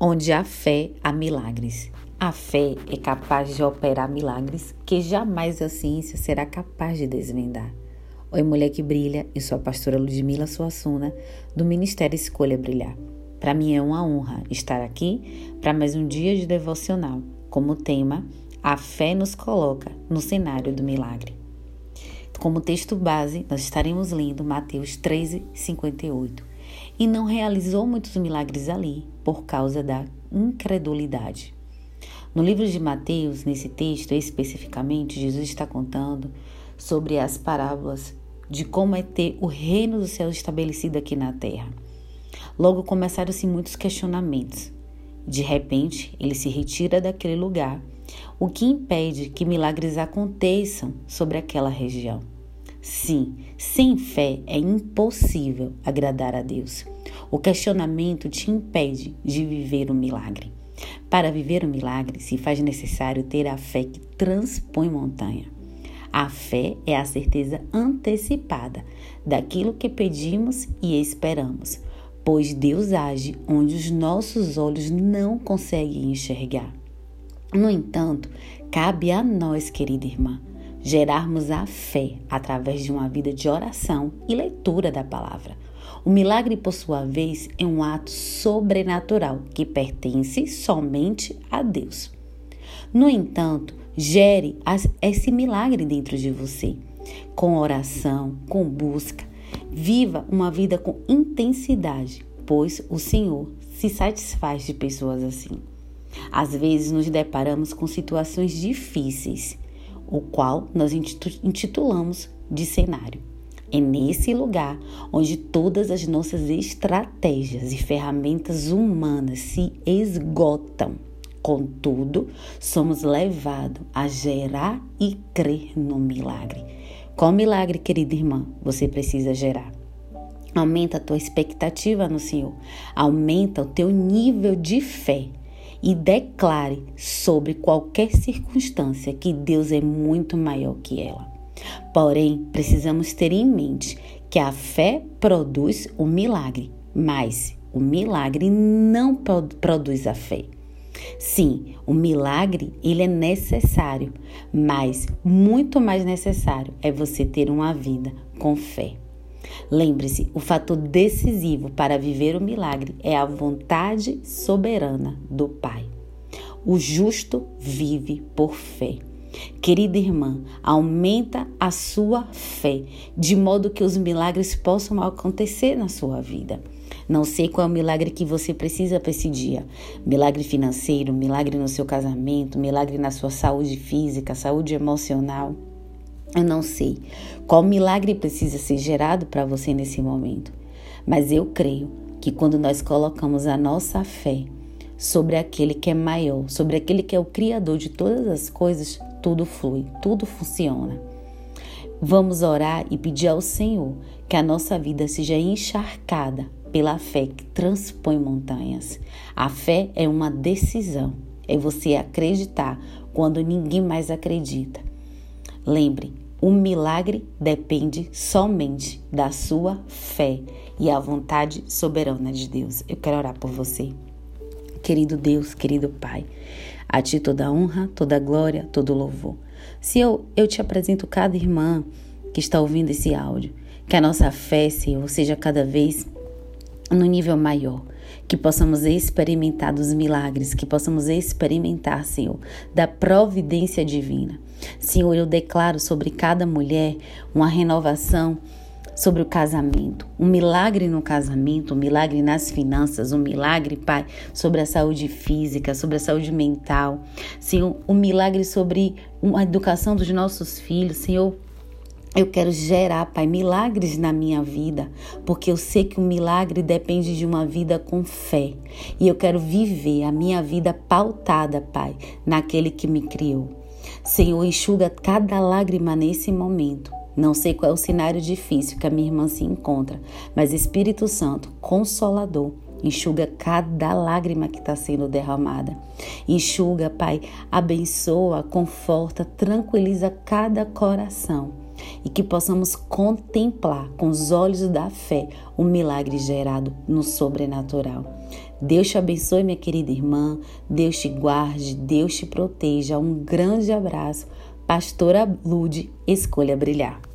Onde há fé, há milagres. A fé é capaz de operar milagres que jamais a ciência será capaz de desvendar. Oi, mulher que brilha, eu sou a pastora Ludmila Suassuna, do Ministério Escolha Brilhar. Para mim é uma honra estar aqui para mais um dia de devocional, como tema A fé nos coloca no cenário do milagre. Como texto base, nós estaremos lendo Mateus 13, 58 e não realizou muitos milagres ali por causa da incredulidade. No livro de Mateus, nesse texto especificamente, Jesus está contando sobre as parábolas de como é ter o reino do céu estabelecido aqui na terra. Logo começaram-se muitos questionamentos. De repente, ele se retira daquele lugar, o que impede que milagres aconteçam sobre aquela região. Sim, sem fé é impossível agradar a Deus. O questionamento te impede de viver o milagre. Para viver o milagre, se faz necessário ter a fé que transpõe montanha. A fé é a certeza antecipada daquilo que pedimos e esperamos, pois Deus age onde os nossos olhos não conseguem enxergar. No entanto, cabe a nós, querida irmã, gerarmos a fé através de uma vida de oração e leitura da palavra. O milagre, por sua vez, é um ato sobrenatural que pertence somente a Deus. No entanto, gere esse milagre dentro de você, com oração, com busca. Viva uma vida com intensidade, pois o Senhor se satisfaz de pessoas assim. Às vezes nos deparamos com situações difíceis o qual nós intitulamos de cenário. É nesse lugar onde todas as nossas estratégias e ferramentas humanas se esgotam. Contudo, somos levados a gerar e crer no milagre. Qual milagre, querida irmã, você precisa gerar? Aumenta a tua expectativa no Senhor, aumenta o teu nível de fé e declare sobre qualquer circunstância que Deus é muito maior que ela. Porém, precisamos ter em mente que a fé produz o milagre, mas o milagre não produz a fé. Sim, o milagre ele é necessário, mas muito mais necessário é você ter uma vida com fé. Lembre-se, o fator decisivo para viver o milagre é a vontade soberana do Pai. O justo vive por fé. Querida irmã, aumenta a sua fé, de modo que os milagres possam acontecer na sua vida. Não sei qual é o milagre que você precisa para esse dia. Milagre financeiro, milagre no seu casamento, milagre na sua saúde física, saúde emocional. Eu não sei qual milagre precisa ser gerado para você nesse momento, mas eu creio que quando nós colocamos a nossa fé sobre aquele que é maior, sobre aquele que é o Criador de todas as coisas, tudo flui, tudo funciona. Vamos orar e pedir ao Senhor que a nossa vida seja encharcada pela fé que transpõe montanhas. A fé é uma decisão, é você acreditar quando ninguém mais acredita. Lembre, o milagre depende somente da sua fé e a vontade soberana de Deus. Eu quero orar por você. Querido Deus, querido Pai, a Ti toda honra, toda glória, todo louvor. Se eu, eu te apresento cada irmã que está ouvindo esse áudio, que a nossa fé, Senhor, seja cada vez no nível maior que possamos experimentar dos milagres, que possamos experimentar, Senhor, da providência divina. Senhor, eu declaro sobre cada mulher uma renovação sobre o casamento, um milagre no casamento, um milagre nas finanças, um milagre, Pai, sobre a saúde física, sobre a saúde mental, Senhor, um milagre sobre a educação dos nossos filhos, Senhor, eu quero gerar, Pai, milagres na minha vida, porque eu sei que o milagre depende de uma vida com fé. E eu quero viver a minha vida pautada, Pai, naquele que me criou. Senhor, enxuga cada lágrima nesse momento. Não sei qual é o cenário difícil que a minha irmã se encontra, mas Espírito Santo, consolador, enxuga cada lágrima que está sendo derramada. Enxuga, Pai, abençoa, conforta, tranquiliza cada coração e que possamos contemplar com os olhos da fé o milagre gerado no sobrenatural. Deus te abençoe, minha querida irmã. Deus te guarde, Deus te proteja. Um grande abraço. Pastora Lude, escolha brilhar.